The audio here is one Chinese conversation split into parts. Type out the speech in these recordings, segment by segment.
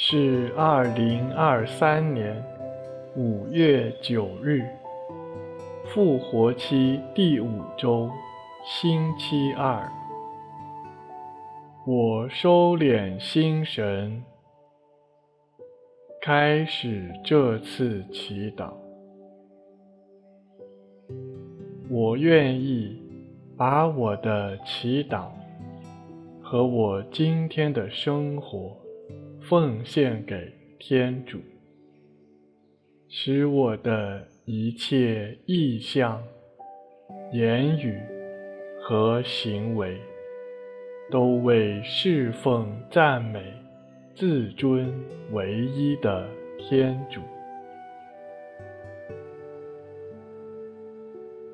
是二零二三年五月九日，复活期第五周，星期二。我收敛心神，开始这次祈祷。我愿意把我的祈祷和我今天的生活奉献给天主，使我的一切意向、言语和行为都为侍奉、赞美、自尊唯一的天主。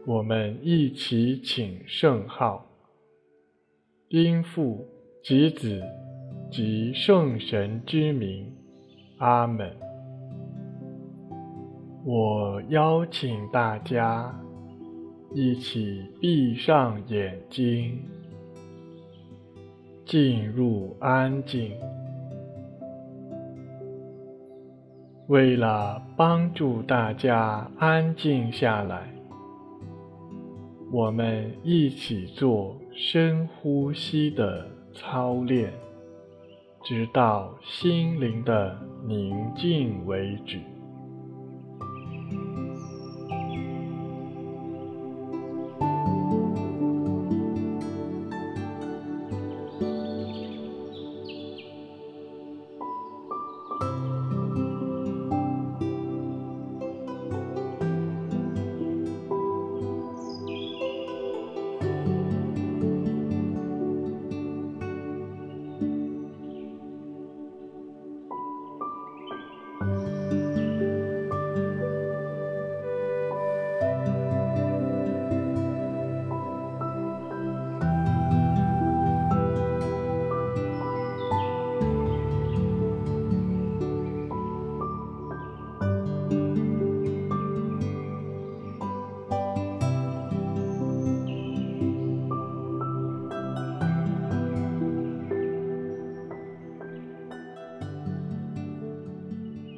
我们一起请圣号，因父及子及圣神之名，阿门。我邀请大家一起闭上眼睛，进入安静。为了帮助大家安静下来，我们一起做深呼吸的操练，直到心灵的宁静为止。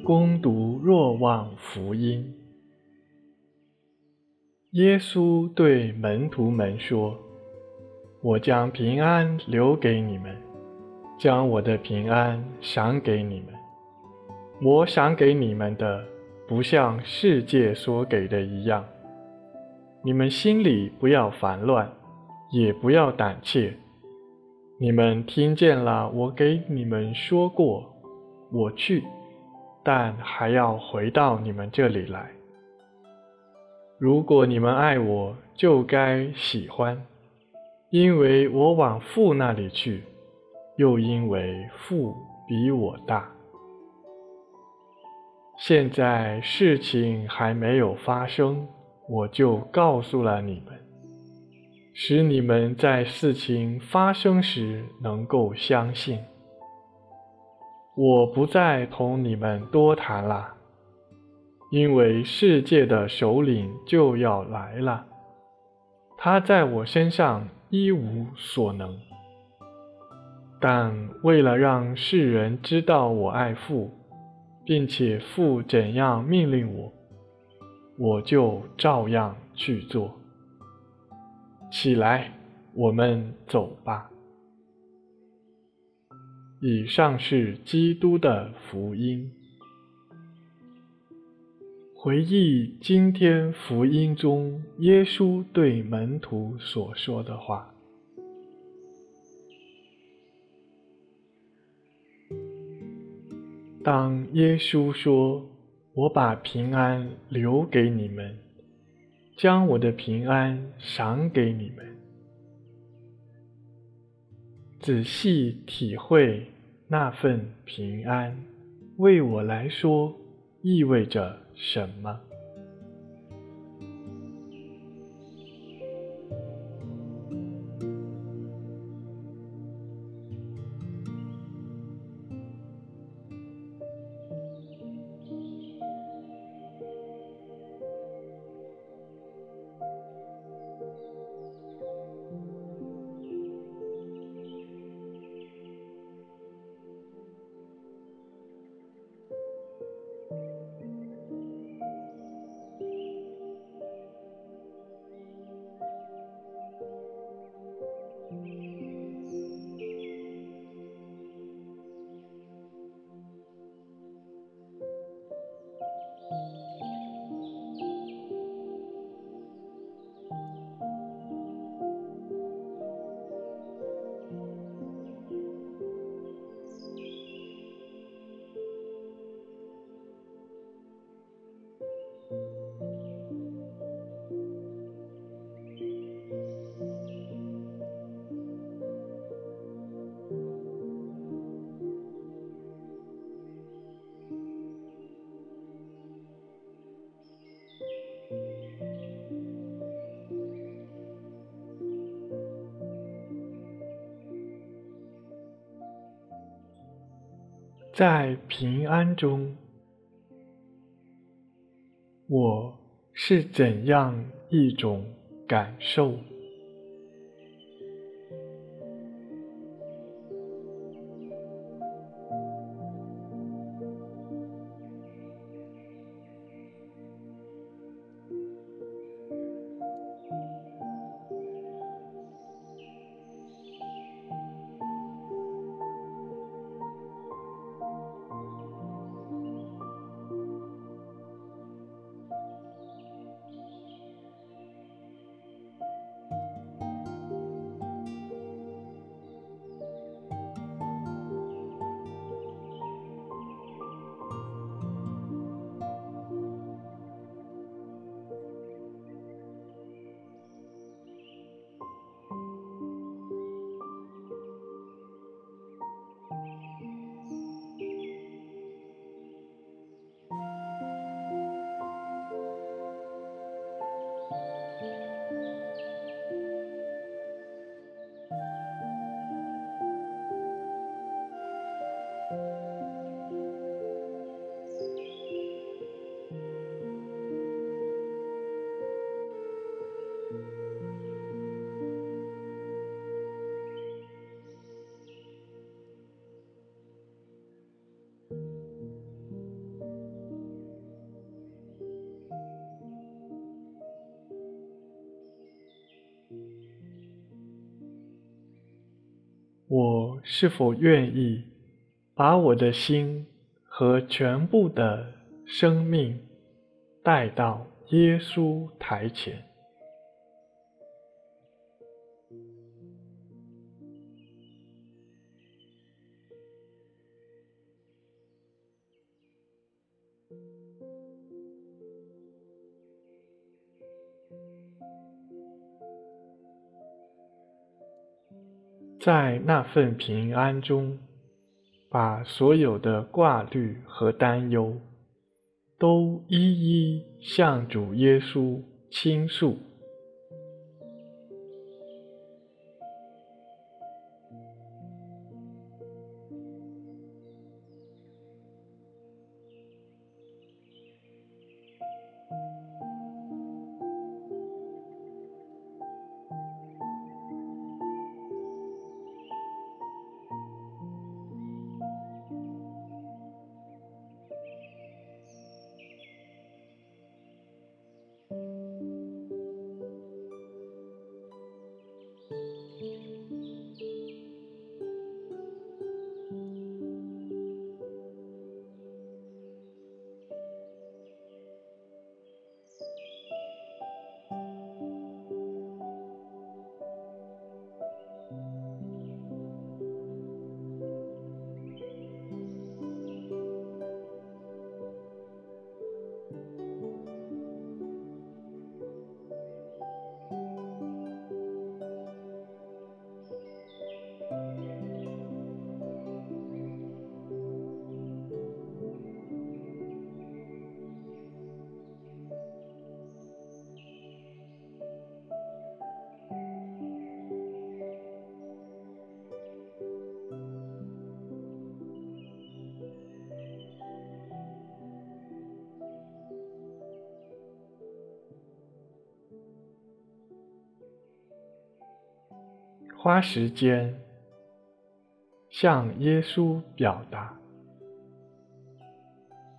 攻读若望福音。耶稣对门徒们说：“我将平安留给你们，将我的平安赏给你们。我赏给你们的，不像世界所给的一样。你们心里不要烦乱，也不要胆怯。你们听见了，我给你们说过，我去。”但还要回到你们这里来。如果你们爱我，就该喜欢，因为我往父那里去，又因为父比我大。现在事情还没有发生，我就告诉了你们，使你们在事情发生时能够相信。我不再同你们多谈了，因为世界的首领就要来了，他在我身上一无所能。但为了让世人知道我爱父，并且父怎样命令我，我就照样去做。起来，我们走吧。以上是基督的福音。回忆今天福音中耶稣对门徒所说的话。当耶稣说：“我把平安留给你们，将我的平安赏给你们。”仔细体会那份平安，为我来说意味着什么？在平安中，我是怎样一种感受？是否愿意把我的心和全部的生命带到耶稣台前？在那份平安中，把所有的挂虑和担忧，都一一向主耶稣倾诉。花时间向耶稣表达，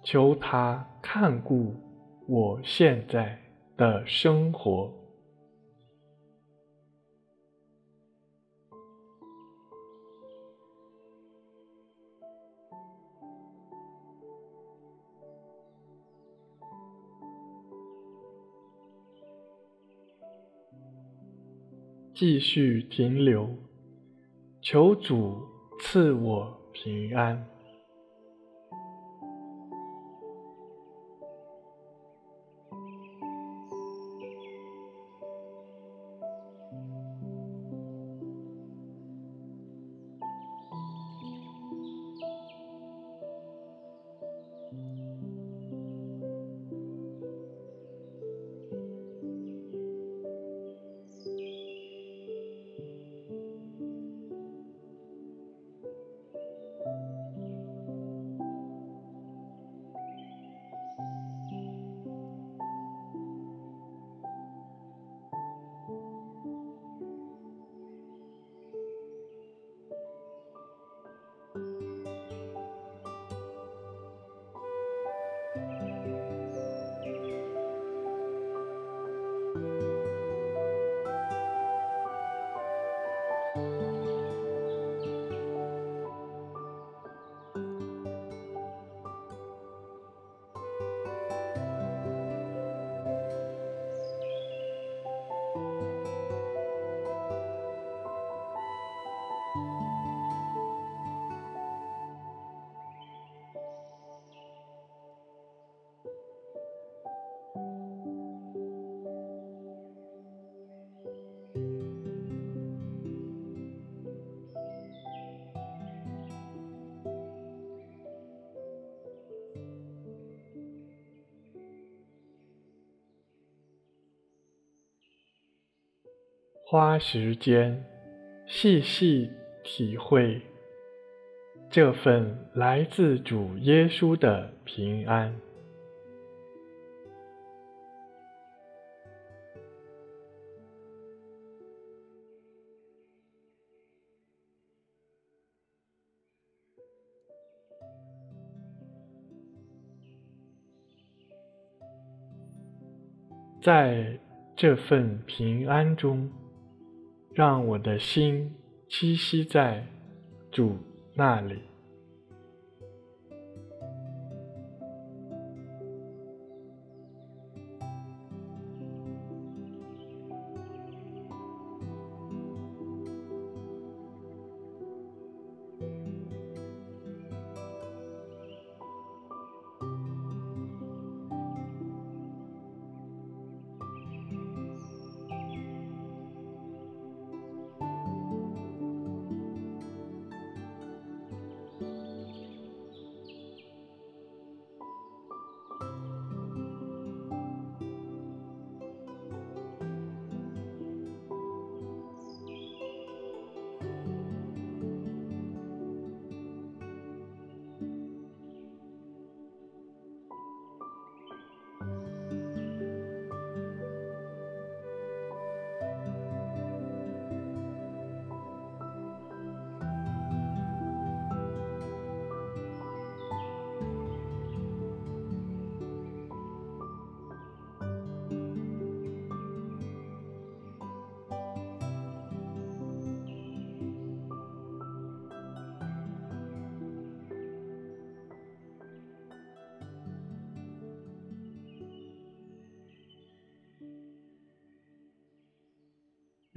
求他看顾我现在的生活。继续停留，求主赐我平安。花时间细细体会这份来自主耶稣的平安。在这份平安中，让我的心栖息在主那里。